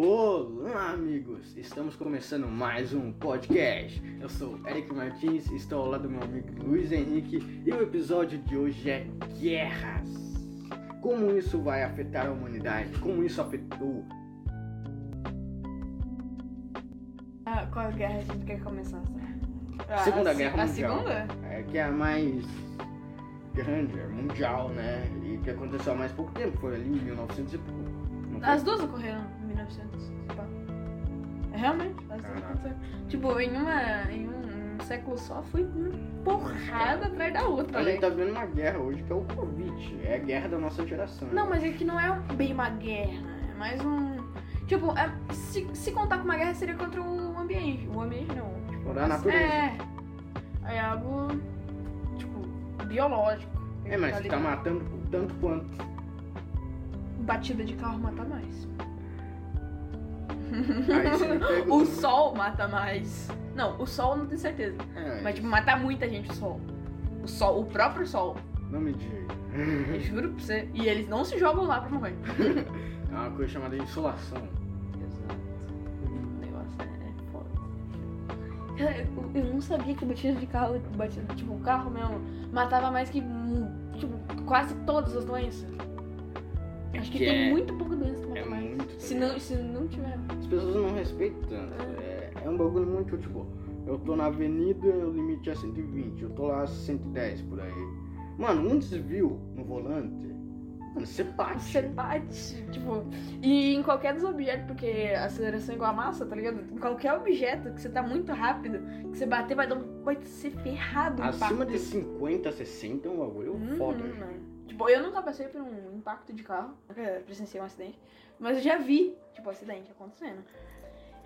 Olá, amigos! Estamos começando mais um podcast. Eu sou Eric Martins, estou ao lado do meu amigo Luiz Henrique e o episódio de hoje é Guerras. Como isso vai afetar a humanidade? Como isso afetou? Ah, qual guerra a gente quer começar? Ah, Segunda a, Guerra a Mundial. segunda? É que é a mais grande, é mundial, né? E que aconteceu há mais pouco tempo, foi ali em 1900 e pouco. As duas ocorreram em 1900. Tipo, é, realmente, Caraca. aconteceram. Tipo, em, uma, em um, um século só foi uma porrada atrás da outra. A gente né? tá vendo uma guerra hoje que é o Covid. É a guerra da nossa geração. Não, mas é que não é bem uma guerra, é mais um. Tipo, é- se, se contar com uma guerra seria contra o ambiente. O ambiente não. Tipo, natureza. É. É algo. Tipo, biológico. É, mas Tá tá matando tanto quanto. Batida de carro mata mais. O sol mata mais. Não, o sol não tenho certeza. É, Mas, tipo, mata muita gente o sol. O sol, o próprio sol. Não me diga. Eu juro pra você. E eles não se jogam lá pra morrer. É uma coisa chamada insolação. Exato. O negócio é, foda. Eu, eu não sabia que batida de carro, batida, tipo, o carro mesmo, matava mais que, hum, tipo, quase todas as doenças. Acho que que tem é- muito pouca doença que mata é mais. muito, Se não, se não tiver. As pessoas não respeitam tanto. É, é um bagulho muito, tipo, eu tô na avenida, o limite é 120, eu tô lá a 110 por aí. Mano, um desvio no volante, mano, você bate. Você bate, tipo, e em qualquer dos objetos, porque a aceleração é igual a massa, tá ligado? Em qualquer objeto que você tá muito rápido, que você bater vai dar um. Vai ser ferrado Acima impacto. de 50, 60 é um bagulho Uhum, foda. Tipo, eu nunca passei por um impacto de carro, nunca presenciei um acidente, mas eu já vi, tipo, acidente acontecendo.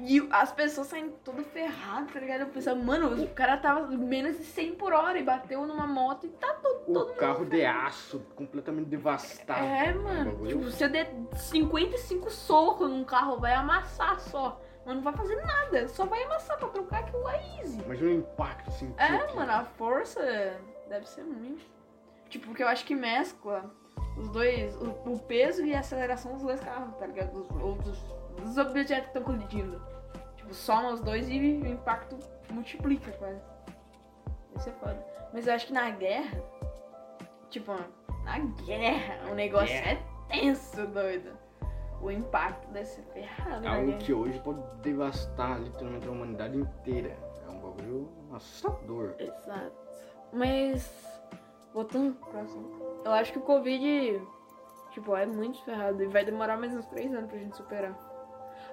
E as pessoas saem tudo ferrado, tá ligado? Eu pensava, mano, o cara tava menos de 100 por hora e bateu numa moto e tá tudo. O carro de aço, completamente devastado. É, Um mano. Tipo, se eu der 55 socos num carro, vai amassar só. Mas não vai fazer nada, só vai amassar pra trocar que o é easy. Imagina o impacto, assim. É, que- mano, a força deve ser muito. Tipo, porque eu acho que mescla os dois, o, o peso e a aceleração dos dois carros, tá ligado? Dos, ou dos, dos objetos que estão colidindo. Tipo, soma os dois e o impacto multiplica quase. Isso é foda. Mas eu acho que na guerra, tipo, na guerra, o negócio guerra. é tenso, doido. O impacto deve ser ferrado, É né? algo que hoje pode devastar literalmente a humanidade inteira. É um bagulho assustador. Exato. Mas, voltando pro assunto, eu acho que o Covid, tipo, é muito ferrado e vai demorar mais uns três anos pra gente superar.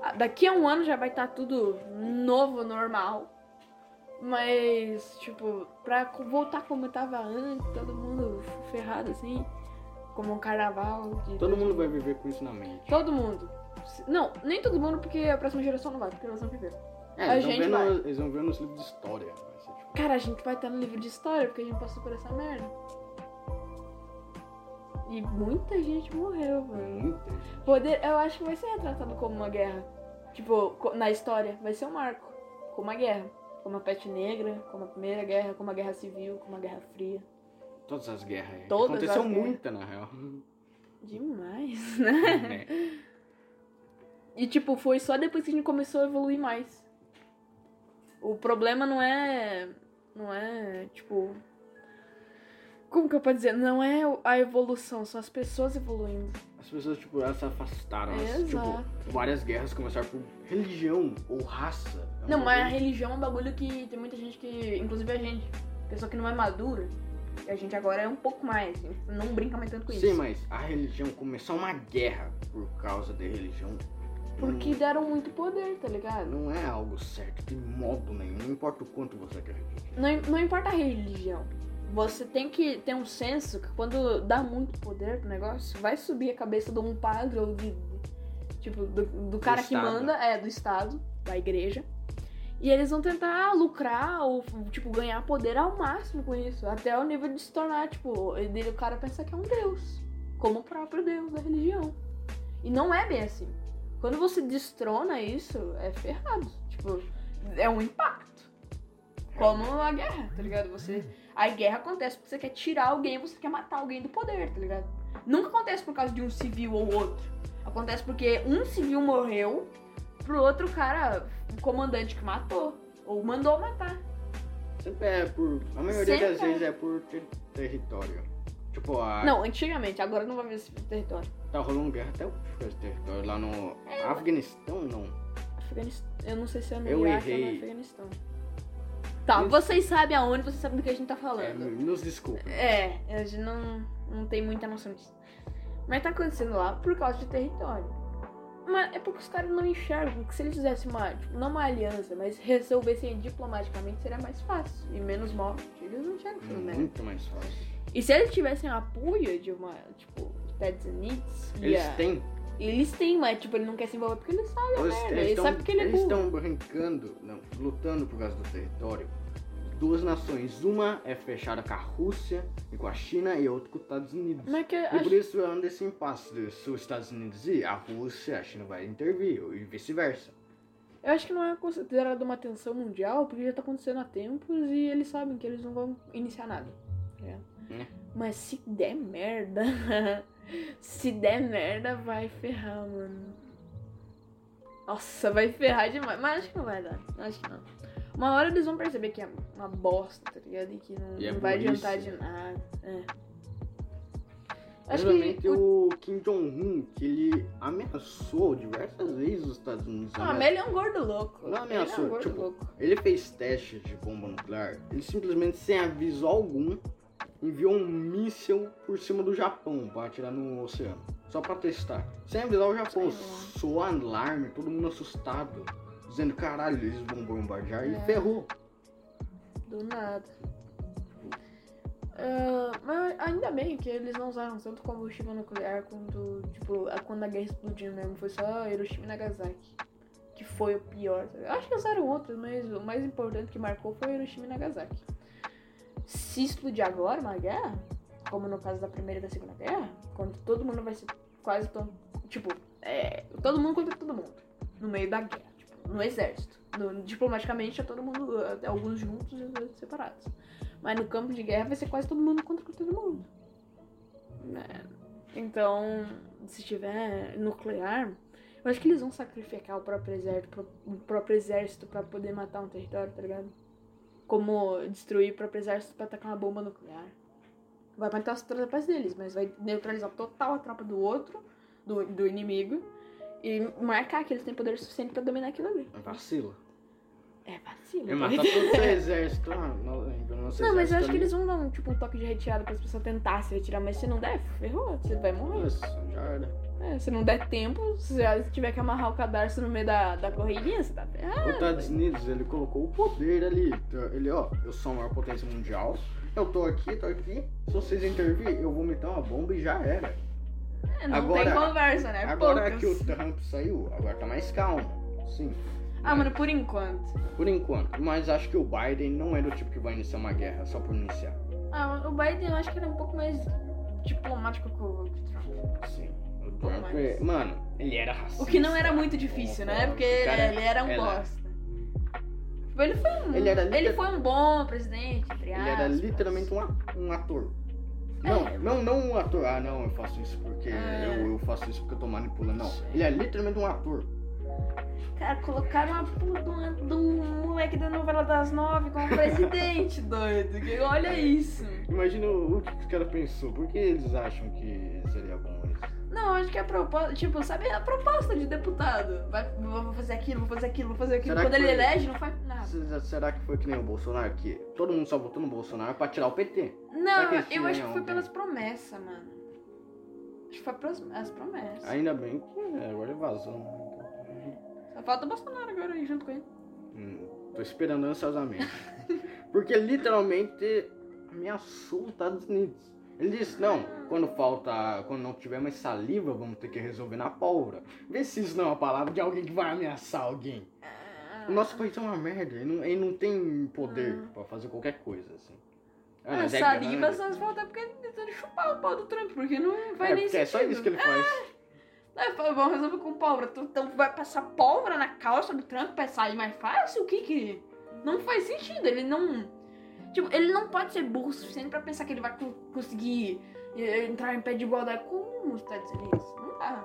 Ah, Daqui a um ano já vai estar tudo novo, normal. Mas, tipo, pra voltar como tava antes, todo mundo ferrado assim, como um carnaval. Todo mundo vai viver com isso na mente. Todo mundo. Não, nem todo mundo, porque a próxima geração não vai, porque elas vão viver. É, A eles, vão gente ver vai. eles vão ver nos livros de história. Ser, tipo, Cara, a gente vai estar no livro de história porque a gente passou por essa merda. E muita gente morreu, mano. muita gente. Poder, eu acho que vai ser retratado como uma guerra. Tipo, na história, vai ser um marco. Como uma guerra. Como a peste negra, como a primeira guerra, como a guerra civil, como a guerra fria. Todas as guerras. aí. Todas Aconteceu as guerras. muita, na real. Demais, né? É. E tipo, foi só depois que a gente começou a evoluir mais. O problema não é. Não é, tipo. Como que eu posso dizer? Não é a evolução, são as pessoas evoluindo. As pessoas, tipo, elas se afastaram. Elas, Exato. tipo, várias guerras começaram por religião ou raça. É um Não, mas a bagulho- religião é um bagulho que tem muita gente que. Inclusive a gente. Pessoa que não é madura. E a gente agora é um pouco mais. A gente não brinca mais tanto com Sim, isso. mas a religião começou uma guerra por causa da religião. Porque deram muito poder, tá ligado? Não é algo certo, de modo nenhum. Não importa o quanto você acredita. Não, não importa a religião. Você tem que ter um senso que quando dá muito poder pro negócio, vai subir a cabeça de um padre ou de. Tipo, do, do cara que Estado. manda, é, do Estado, da igreja. E eles vão tentar lucrar ou, tipo, ganhar poder ao máximo com isso. Até o nível de se tornar, tipo, ele, o cara pensa que é um deus. Como o próprio deus da religião. E não é bem assim. Quando você destrona isso, é ferrado. Tipo, é um impacto. Como a guerra, tá ligado? Você. A guerra acontece porque você quer tirar alguém, você quer matar alguém do poder, tá ligado? Nunca acontece por causa de um civil ou outro. Acontece porque um civil morreu pro outro cara, o comandante que matou. Ou mandou matar. Sempre é por. A maioria Sempre das é. vezes é por ter- território. Tipo, a, Não, antigamente, agora não vai ver esse território. Tá rolando guerra até esse território. Lá no Afeganistão, não. Afeganistão. Eu não sei se é no Eu Iraque ou no errei. Afeganistão. Tá, Isso. vocês sabem aonde, vocês sabem do que a gente tá É, falando. nos desculpa. É, a gente não, não tem muita noção disso. Mas tá acontecendo lá por causa de território. Mas é porque os caras não enxergam que se eles fizessem uma, tipo, não uma aliança, mas resolvessem diplomaticamente, seria mais fácil e menos morte. Eles não enxergam isso, né? Muito mais fácil. E se eles tivessem apoio de uma, tipo, Estados Unidos, Eles têm. Eles têm, mas tipo, ele não quer se envolver porque ele sabe a Eles, merda. eles Ele tão- sabe porque ele é eles estão brincando, não, lutando por causa do território. Duas nações. Uma é fechada com a Rússia e com a China e a outra com os Estados Unidos. Mas é que E por isso anda esse impasse. de Se os Estados Unidos ir, a Rússia, a China vai intervir, e vice-versa. eu acho que não é considerado uma tensão mundial, porque já tá acontecendo há tempos e eles sabem que eles não vão iniciar nada. É. Mas se der merda, se der merda, vai ferrar, mano. Nossa, vai ferrar demais. Mas acho que não vai dar. Acho que não. Uma hora eles vão perceber que é uma bosta, tá ligado? E que não, E é não vai adiantar de nada. É. Acho que. O... o Kim Jong-un, que ele ameaçou diversas vezes os Estados Unidos. Ah, amea- mas ele é um gordo louco. Não ele é ameaçou, um gordo tipo, louco. Ele fez testes de bomba nuclear. Ele simplesmente, sem aviso algum, enviou um míssil por cima do Japão para atirar no oceano. Só para testar. Sem avisar o Japão. Soou alarme, todo mundo assustado. Dizendo, caralho, eles vão bombardear. E É. ferrou. Do nada. Ah, mas ainda bem que eles não usaram tanto combustível nuclear quando, tipo, a- quando a guerra explodiu mesmo. Foi só Hiroshima e Nagasaki. Que foi o pior. tá? Acho que usaram outros, mas o mais importante que marcou foi Hiroshima e Nagasaki. Se explodir agora uma guerra, como no caso da Primeira e da Segunda Guerra, quando todo mundo vai ser quase tão. Tipo, é, todo mundo contra todo mundo. No meio da guerra, tipo, no exército. No- diplomaticamente é todo mundo, até alguns juntos e outros separados. Mas no campo de guerra vai ser quase todo mundo contra todo mundo. Né? Então, se tiver nuclear, eu acho que eles vão sacrificar o próprio exército, o próprio exército pra poder matar um território, tá ligado? Como destruir o próprio exército pra atacar uma bomba nuclear. Vai matar as tropas deles, mas vai neutralizar total a tropa do outro, do, do inimigo, e marcar que eles têm poder suficiente pra dominar aquilo ali. Vacila. É vacilo. É tá matar ligado? todo o seu exército. Ah, no nosso Não, mas eu exército acho que eles vão dar um, tipo, um toque de retirada para as pessoas tentar se retirar, mas se não der, ferrou, você vai morrer. Nossa, já era. É, se não der tempo, se tiver que amarrar o cadarço no meio da, da corridinha, você tá Os ferrado. Estados Unidos, ele colocou o poder ali. Ele, ó, eu sou a maior potência mundial. Eu tô aqui, tô aqui. Se vocês intervir, eu vou meter uma bomba e já era. É, não agora- tem conversa, né? Agora Poucas. que o Trump saiu, agora tá mais calmo. Sim. Ah, mano, por enquanto. Por enquanto. Mas acho que o Biden não é do tipo que vai iniciar uma guerra só por iniciar. Ah, o Biden eu acho que ele é um pouco mais diplomático que o Trump. Sim. Mais. é- mano, ele era racista. O que não era muito difícil, né? Porque O cara ele era um bosta. Tipo, ele foi um. Ele era ele foi um bom presidente, entre Ele era aspas. literalmente um, um ator. Não, É. não, não um ator. Ah, não, eu faço isso porque É. eu, eu faço isso porque eu tô manipulando. Não. Ele é literalmente um ator. Cara, colocaram uma puta de um moleque da novela das nove como presidente, doido. Olha isso. Imagina o, que os caras pensou. Por que eles acham que seria bom? Não, acho que a proposta, tipo, sabe a proposta de deputado? Vai, vou fazer aquilo, vou fazer aquilo, vou fazer aquilo. Será Quando ele foi- elege, não faz nada. Se- Será que foi que nem o Bolsonaro? Que todo mundo só votou no Bolsonaro pra tirar o PT? Não, eu acho que não, foi pelas promessas, mano. Acho que foi pelas as promessas. Ainda bem que é, agora ele vazou. né? Só falta o Bolsonaro agora aí junto com ele. Hum, tô esperando ansiosamente. Porque literalmente ameaçou os Estados Unidos. Ele disse, não, quando falta. Quando não tiver mais saliva, vamos ter que resolver na pólvora. Vê se isso não é uma palavra de alguém que vai ameaçar alguém. O nosso país é uma merda, ele não, ele não tem poder pra fazer qualquer coisa, assim. Ah, é saliva grande. só falta porque ele tentando chupar o pau do Trump, porque não vai É, nem porque é só sentido. isso que ele faz. É, fala, vamos resolver com pólvora. Então vai passar pólvora na calça do Trump pra sair mais fácil? O que que... Não faz sentido, ele não... Tipo, ele não pode ser burro o suficiente pra pensar que ele vai co- conseguir eh, entrar em pé de igualdade com os Estados Unidos. Não dá.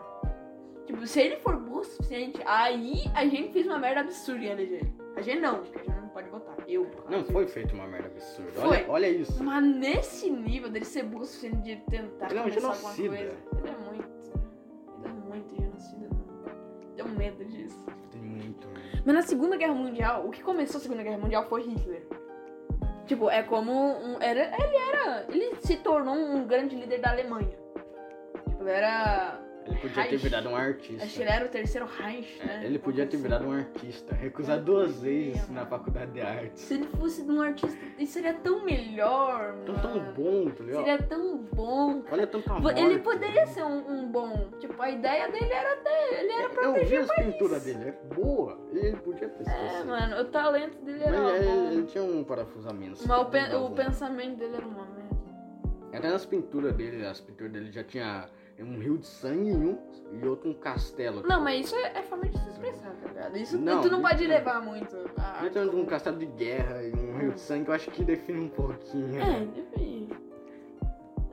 Tipo, se ele for burro o suficiente, aí a gente fez uma merda absurda em eleger ele. A gente não, a gente não pode votar. Eu. Não foi feito uma merda absurda. Foi. Olha, olha isso. Mas nesse nível dele ser burro o suficiente de tentar Ele é um genocida. coisa. Ele é muito. Ele é muito genocida. Tenho medo disso. Tem muito. né? Mas na Segunda Guerra Mundial, o que começou a Segunda Guerra Mundial foi Hitler. Tipo, é como um. Era, ele era. Ele se tornou um grande líder da Alemanha. Tipo, era. Ele podia ter Reich. virado um artista. Acho que ele era o terceiro Reich, É, né? ele podia ter virado um artista. Recusar É, duas vezes na faculdade de artes. Se ele fosse um artista, isso seria tão melhor, Tão, mano. tão bom, tá ligado? Seria tão bom. Olha tanta Vo- morte. Ele poderia ser um, um bom. Tipo, a ideia dele era ter. Ele era Eu vi proteger as o país. pinturas dele, é boa. Ele podia ter sido É, assim. mano, o talento dele Mas era ele, bom. ele tinha um parafusamento. Mas o, pen- o pensamento dele era uma merda. Até nas pinturas dele, as pinturas dele já tinha um rio de sangue em um e outro um castelo. Não, mas isso é, é forma de se expressar, tá ligado? Isso Não, tu não pode levar muito. A Então, um como- castelo de guerra e um rio de sangue, eu acho que define um pouquinho. É, deve.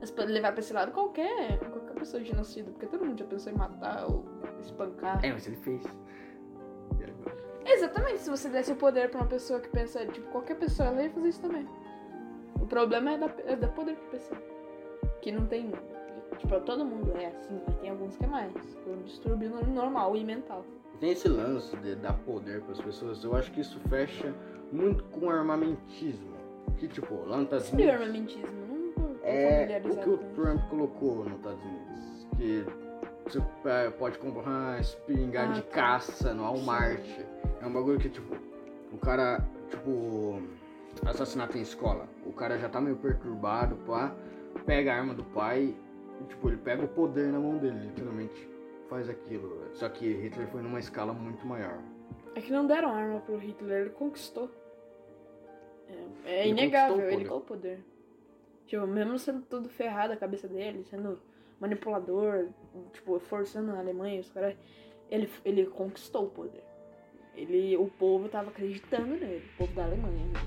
Mas pode levar pra esse lado qualquer, qualquer pessoa genocida, porque todo mundo já pensou em matar ou espancar. É, mas ele fez. Exatamente, se você desse o poder pra uma pessoa que pensa, tipo, qualquer pessoa, ela ia fazer isso também. O problema é dar, é dar poder pra pessoa. Que não tem. Tipo, todo mundo é assim, mas tem alguns que é mais. Por um distúrbio no- normal e mental. Tem esse lance de dar poder para as pessoas. Eu acho que isso fecha muito com armamentismo. Que, tipo, lá nos Estados Unidos. armamentismo, não tô, É o que o. Trump colocou nos Estados Unidos. Que você é, pode comprar espingarda Ah, de tá. caça no Walmart. É um bagulho que, tipo, o cara, tipo, assassinato em escola. O cara já tá meio perturbado, pá, pega a arma do pai tipo, ele pega o poder na mão dele, literalmente faz aquilo. Só que Hitler foi numa escala muito maior. É que não deram arma pro Hitler, ele conquistou. É, é Ele inegável, conquistou o ele poder. com o poder. Tipo, mesmo sendo tudo ferrado a cabeça dele, sendo manipulador, tipo, forçando a Alemanha, os caras. Ele, ele conquistou o poder. Ele, o povo tava acreditando nele, o povo da Alemanha. Né?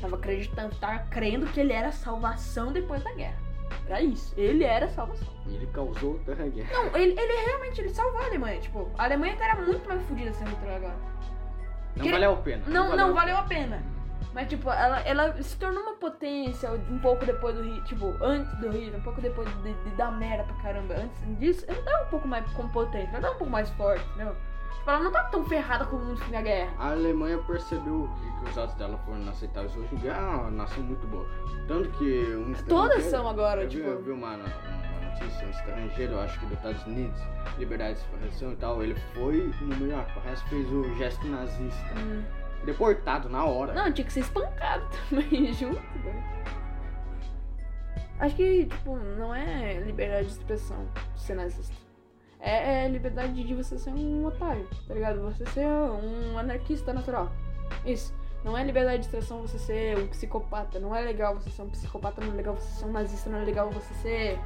Tava acreditando, tava crendo que ele era a salvação depois da guerra. Era isso, ele era a salvação. E ele causou terra guerra. Não, ele, ele realmente ele salvou a Alemanha. Tipo, a Alemanha era muito mais fodida sem Hitler agora. Não valeu a pena. Não, não valeu a pena. Mas, tipo, ela, ela se tornou uma potência um pouco depois do Hitler. Tipo, antes do Hitler, um pouco depois de, de dar merda pra caramba. Antes disso, ela tava um pouco mais competente, ela tava um pouco mais forte, entendeu? Tipo, ela não tava tão ferrada como no fim da guerra. A Alemanha percebeu que, que os atos dela foram inaceitáveis. Hoje em dia é uma nação muito boa. Tanto que um Todas são agora, eu vi, tipo. eu vi uma, uma notícia, um estrangeiro, acho que dos Estados Unidos, liberdade de expressão e tal, ele foi no o resto fez o gesto nazista. Hum. Deportado na hora. Não, tinha que ser espancado também junto, né? Acho que, tipo, não é liberdade de expressão ser nazista. É, é liberdade de você ser um otário, tá ligado? Você ser um anarquista natural. Isso. Não é liberdade de expressão você ser um psicopata. Não é legal você ser um psicopata, não é legal você ser um nazista, não é legal você ser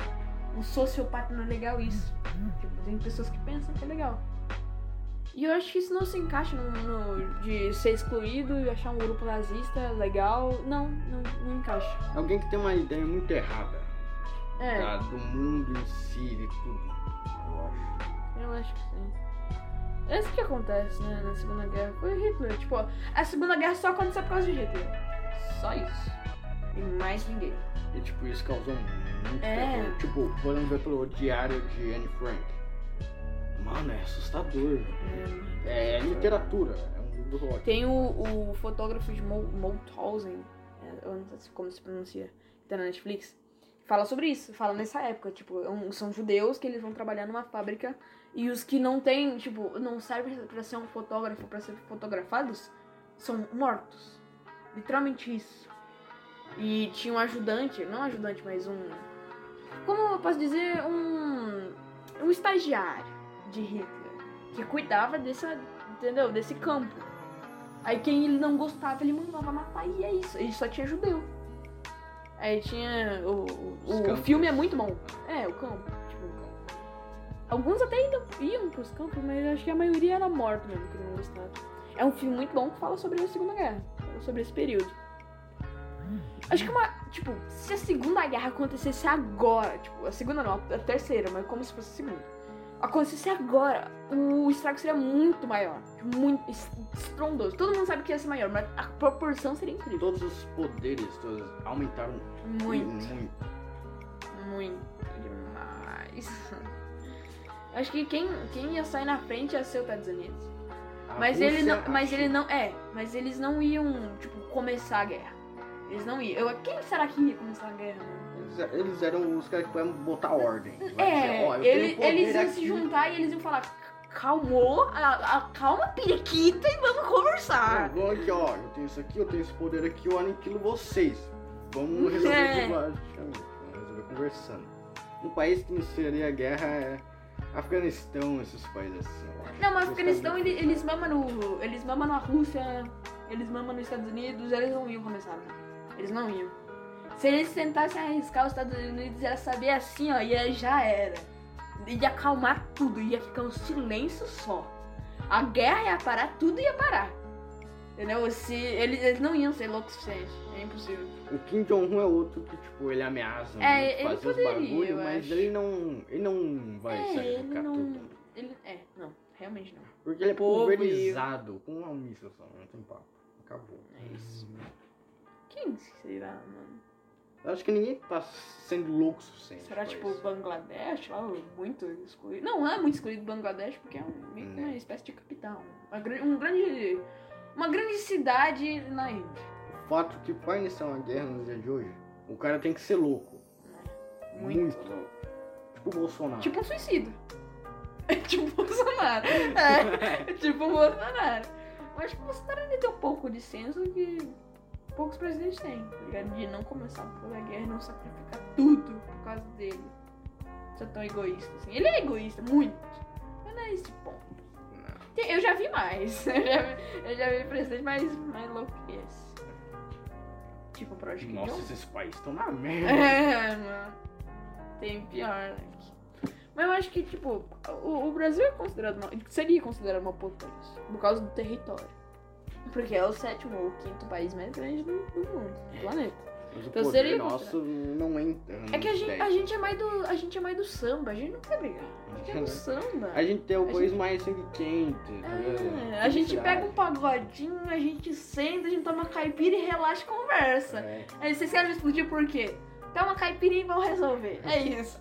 um sociopata, não é legal isso. Tipo, tem pessoas que pensam que é legal. E eu acho que isso não se encaixa no, no- de ser excluído e achar um grupo nazista legal. Não, não, não encaixa. Alguém que tem uma ideia muito errada É, tá, do mundo em si e tudo. Eu acho. eu acho que sim. É isso que acontece, né, na Segunda Guerra. Foi Hitler. Tipo, a Segunda Guerra só aconteceu por causa de Hitler. Só isso. E mais ninguém. E tipo, isso causou muito É. terror. Tipo, podemos ver pelo diário de Anne Frank. Mano, é assustador. É, literatura, é um livro ótimo. Tem o, o fotógrafo de Mauthausen, é, eu não sei como se pronuncia, que tá na Netflix, fala sobre isso, fala nessa época, tipo, é são judeus que eles vão trabalhar numa fábrica e os que não tem, tipo, não servem pra ser um fotógrafo, pra ser fotografados, são mortos. Literalmente isso. E tinha um ajudante, não um ajudante, mas um. Como eu posso dizer? Um. Um estagiário de Hitler. Que cuidava dessa, entendeu? Desse campo. Aí quem ele não gostava, ele mandava matar e é isso. Ele só tinha judeu. Aí tinha. O, o, o filme é muito bom. É, o campo. Tipo, alguns até iam, iam pros campos, mas acho que a maioria era morto mesmo, que não gostava. É um filme muito bom que fala sobre a Segunda Guerra. Sobre esse período. Acho que uma. Tipo, se a Segunda Guerra acontecesse agora, tipo, a segunda não, a terceira, mas como se fosse a segunda. Acontecesse agora, o estrago seria muito maior. Muito es- estrondoso. Todo mundo sabe que ia ser maior, mas a proporção seria incrível. Todos os poderes todos aumentaram Muito, muito. muito demais. Acho que quem, quem ia sair na frente ia ser os Estados Unidos. A Mas ele não. Mas ele não. É, mas eles não iam, tipo, começar a guerra. Eles não iam. Eu, quem será que ia começar a guerra, mano? Eles, eles eram os caras que iam botar ordem. Dizer, É, eu tenho ele- eles iam aqui. se juntar e eles iam falar, calmou, a, a, calma periquita e vamos conversar. Não, vamos aqui, ó, eu tenho isso aqui, eu tenho esse poder aqui, eu aniquilo vocês. Vamos resolver É. diplomaticamente, vamos resolver conversando. Um país que iniciaria a guerra é Afeganistão, esses países assim. Não, mas Afeganistão, caras- ele- eles mamam no. Eles mamam na Rússia, eles mamam nos Estados Unidos, eles não iam começar, não. Eles não iam. Se eles tentassem arriscar os Estados Unidos, ia saber assim, ó, ia, já era. Ia acalmar tudo, ia ficar um silêncio só. A guerra ia parar, tudo ia parar. Entendeu? Se, eles, eles não iam ser loucos o suficiente. É impossível. O Kim Jong-un é outro que, tipo, ele ameaça É, muito ele fazer os poderia, bagulho, eu mas acho. ele não. Ele não vai é, ele sacrificar não. tudo. Ele, é, não, realmente não. Porque ele é Povo pulverizado com uma míssil só, não tem papo. Acabou. É isso. Quem será, mano? Eu acho que ninguém tá sendo louco o suficiente. Será tipo isso. Bangladesh, lá, muito excluído? Não, não é muito excluído Bangladesh porque é um, meio que uma Né. espécie de capital. Uma, um grande. Uma grande cidade na Índia. O fato que pra iniciar uma guerra no dia de hoje, o cara tem que ser louco. Muito. Muito. Tipo o Bolsonaro. Tipo um suicida. tipo o Bolsonaro. É, tipo o Bolsonaro. Que o Bolsonaro ele tem um pouco de senso que poucos presidentes têm, tá ligado? De não começar por a guerra e não sacrificar tudo por causa dele. Ser tão egoísta assim. Ele é egoísta, muito. Mas não é esse ponto. Não. Eu já vi mais. Eu já vi, eu já vi presidente mais, mais louco que esse. Tipo o Project Nossa, esses países estão na merda. É, mano. Tem pior, né? Mas eu acho que, tipo, o, o Brasil é considerado uma, seria considerado uma potência por causa do território. Porque é o sétimo ou quinto país mais grande do, do mundo, do planeta. Mas o Então poder seria nosso não entra. É que a gente, 10. a gente é mais do. A gente é mais do samba, a gente não quer brigar. A gente é do samba. A gente tem o A país mais sangue quente. É, a gente pega um pagodinho, a gente senta, a gente toma caipira e relaxa e conversa. É. Aí vocês querem me explodir por quê? Dá uma caipirinha e vão resolver. É isso.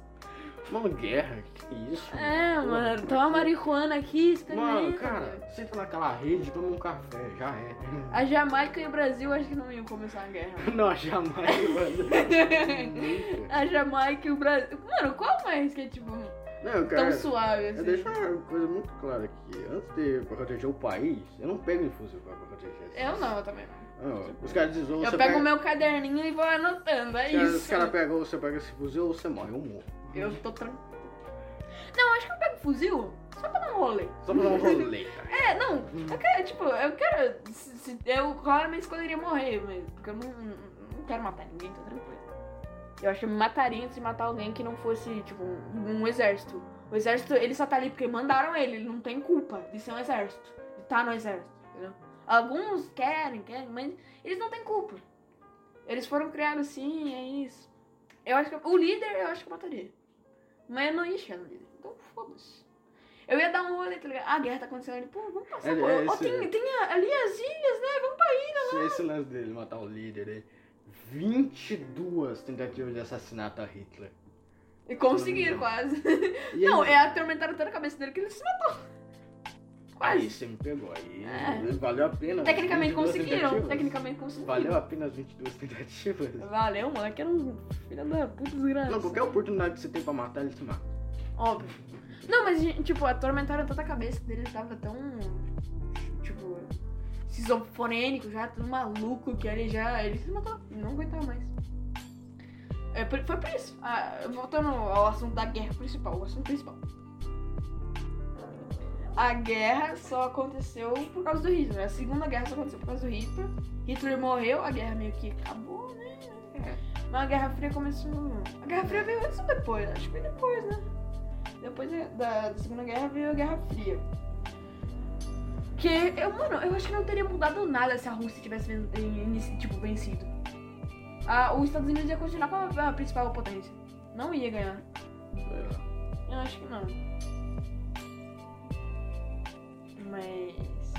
Uma guerra, que isso? É, mano, pra toma marihuana aqui, experimenta. Mano, cara, velho. senta naquela rede, toma um café, já é. A Jamaica e o Brasil acho que não iam começar a guerra. Não, jamais, mano. Nunca. a Jamaica e o Brasil. Mano, qual mais que é tipo Não, tão cara, suave eu assim? deixo uma coisa muito clara aqui. Antes de proteger o país, eu não pego fuzil pra proteger. Eu não, eu também não. Não, os caras dizem, Eu pego pega... meu caderninho e vou anotando, é os caras- Os isso. caras pegam, você pega esse fuzil ou você morre, eu morro. Eu tô tranquilo. Não, acho que eu pego fuzil só pra dar um rolê. Só pra dar um rolê, cara. É, não, eu quero, tipo, eu quero. se- se- eu claramente escolheria morrer, mas. Porque eu não, não quero matar ninguém, tô tranquilo. Eu acho que eu me mataria antes de matar alguém que não fosse, tipo, um, um exército. O exército, ele só tá ali porque mandaram ele, ele não tem culpa de ser um exército. De estar no exército, entendeu? Alguns querem, querem, mas eles não têm culpa. Eles foram criados assim, é isso. Eu acho que. O líder eu acho que eu mataria. Mas eu não ia chegar no líder. Então foda-se. Eu ia dar um rolê, tá ligado? Ah, a guerra tá acontecendo ali. Pô, vamos passar. É, pô. é esse- tem, tem a- ali as ilhas, né? Vamos pra ilha. Se esse lance dele matar o líder aí. 22 tentativas de assassinato a Hitler. E conseguiram quase. E Não, ele- é atormentaram tanto a cabeça dele que ele se matou. Aí você me pegou. Aí É. valeu a pena. Tecnicamente 22 conseguiram. tentativas. Tecnicamente conseguiram. Valeu a pena as 22 tentativas. Valeu, mano. Que era um filho da puta desgraça. Não, qualquer oportunidade que você tem pra matar, ele te mata. Óbvio. Não, mas, tipo, atormentaram tanta cabeça dele, ele tava tão. Tipo. esquizofrênico, já tudo maluco, que ele já. Ele se matou, não aguentava mais. É, foi por isso. Ah, voltando ao assunto da guerra principal, o assunto principal. A guerra só aconteceu por causa do Hitler. A segunda guerra só aconteceu por causa do Hitler. Hitler morreu, a guerra meio que acabou, né? Mas a Guerra Fria começou. A Guerra Fria veio antes ou depois? Acho que foi depois, né? Depois da, da- da Segunda Guerra veio a Guerra Fria. Que, eu, mano, eu acho que não teria mudado nada se a Rússia tivesse tipo, vencido. Ah, os Estados Unidos ia continuar como a principal potência. Não ia ganhar. Eu acho que não. Mas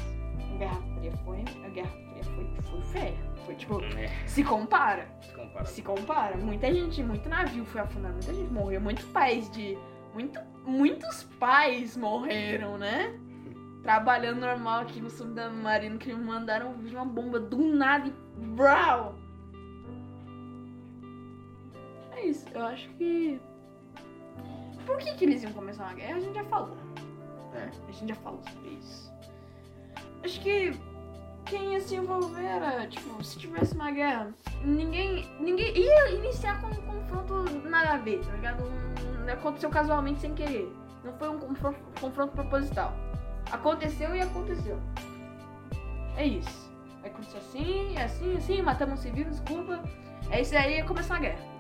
a Guerra Fria foi. A Guerra Fria foi, foi feia. Foi tipo. É, Se compara. se compara. Se compara. Muita gente, muito navio foi afundado, muita gente morreu. Muitos pais de. Muito, muitos pais morreram, né? Trabalhando normal aqui no submarino que mandaram vir uma bomba do nada e. Brau! É isso, eu acho que. Por que, que eles iam começar uma guerra? A gente já falou. É. A gente já falou sobre isso. Acho que quem ia se envolver era, tipo, se tivesse uma guerra, ninguém. Ninguém ia iniciar com um confronto nada a ver, tá ligado? Um- aconteceu casualmente sem querer. Não foi um confronto, confronto proposital. Aconteceu e aconteceu. É isso. Vai acontecer assim, assim, assim, matamos um civil, desculpa. É isso aí, ia começar a guerra.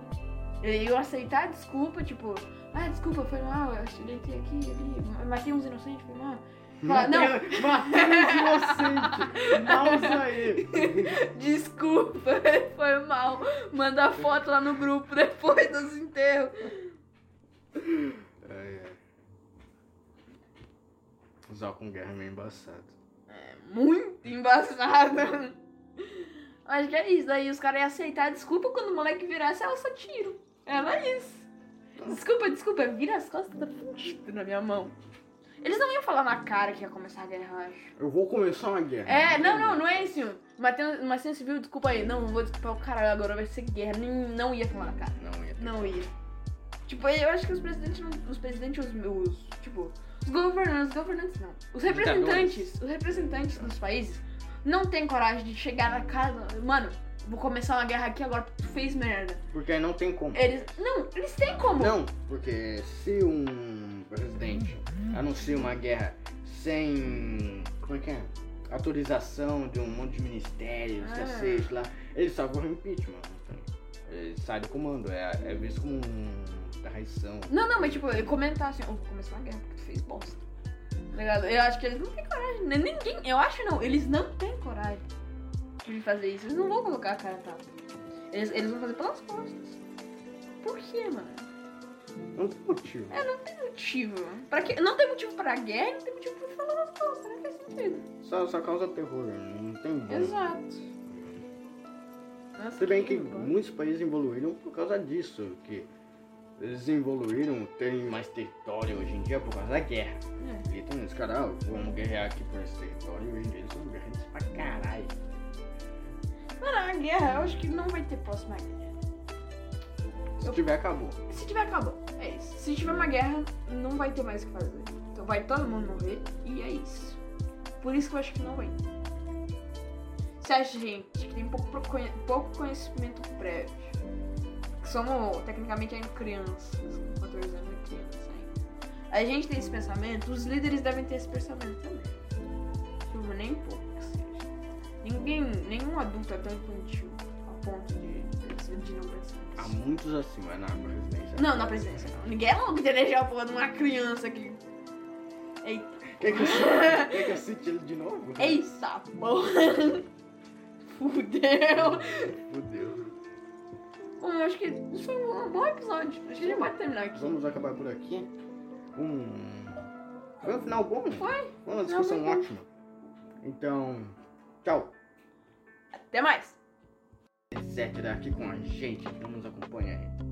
Eu aceitar a desculpa, tipo, ah, desculpa, foi mal, eu acidentei aqui, ali, matei uns inocentes, foi mal. Fala, não. Matei inocente. Pausa aí. Desculpa, foi mal. Manda foto lá no grupo depois dos enterros. Ai, ai. Usar com guerra é meio embaçado. Muito embaçado. Acho que é isso. Aí os caras iam aceitar a desculpa quando o moleque virasse, ela só tiro. Era isso. Desculpa, desculpa, vira as costas, tá fudido na minha mão. Eles não iam falar na cara que ia começar a guerra, eu acho. Eu vou começar uma guerra. É, não, não, não é isso. Matheus, Matheus Civil, desculpa aí. Não, não vou desculpar o caralho, agora vai ser guerra. Nem, não ia falar na cara. Não ia. Não ia. Tipo, eu acho que os presidentes, não- os presidentes, os, os tipo, os governantes, os governantes não. Os representantes, os representantes dos países não têm coragem de chegar na casa, mano, vou começar uma guerra aqui agora porque tu fez merda. Porque aí não tem como. Eles, não, eles têm como. Não, porque se um presidente anuncia uma guerra sem. Como é que é? Autorização de um monte de ministérios, Ah. cacete lá, ele salva o impeachment. Ele sai do comando, é, é visto como um traição. Não, não, mas tipo, ele comentar assim, eu vou começar uma guerra porque tu fez bosta. Tá ligado? Eu acho que eles não têm coragem, nem ninguém, eu acho não, eles não têm coragem de fazer isso. Eles não vão colocar a cara tapa. Eles, eles vão fazer pelas costas. Por quê, mano? Não tem motivo. É, não tem motivo. Pra quê? Não tem motivo pra guerra e não tem motivo pra falar nas costas, não faz sentido. Só, só causa terror, não tem bom. Exato. Nossa, Se bem que bom. muitos países evoluíram por causa disso, que eles evoluíram, têm mais território hoje em dia por causa da guerra. É. E tem uns caras, ah, vamos guerrear aqui por esse território, e hoje em dia eles são guerreiros pra caralho. Mano, a guerra, eu acho que não vai ter próxima guerra. Se Eu- tiver, acabou. Se tiver, acabou. É isso. Se tiver uma guerra, não vai ter mais o que fazer. Então vai todo mundo morrer e é isso. Por isso que eu acho que não vai. Você acha, gente, que tem pouco, pouco conhecimento prévio? Somos, tecnicamente, ainda crianças. Com 14 anos é criança ainda. A gente tem esse pensamento, os líderes devem ter esse pensamento também. Tipo, nem pouco que seja. Ninguém, nenhum adulto é tão infantil a ponto de, de não pensar Há nisso. muitos assim, mas na presidência. Não, na presidência não. Ninguém é louco de deixar a porra de uma criança aqui. Eita. Quer que eu cite- quer que eu cite ele de novo? Eita, porra. Fudeu. Fudeu. Bom, eu acho que isso foi um bom episódio. Acho que a gente pode terminar aqui. Vamos acabar por aqui. Um... Foi um final bom. Foi. Foi uma discussão bom. ótima. Então, tchau. Até mais. Sete aqui com a gente, então nos acompanha aí.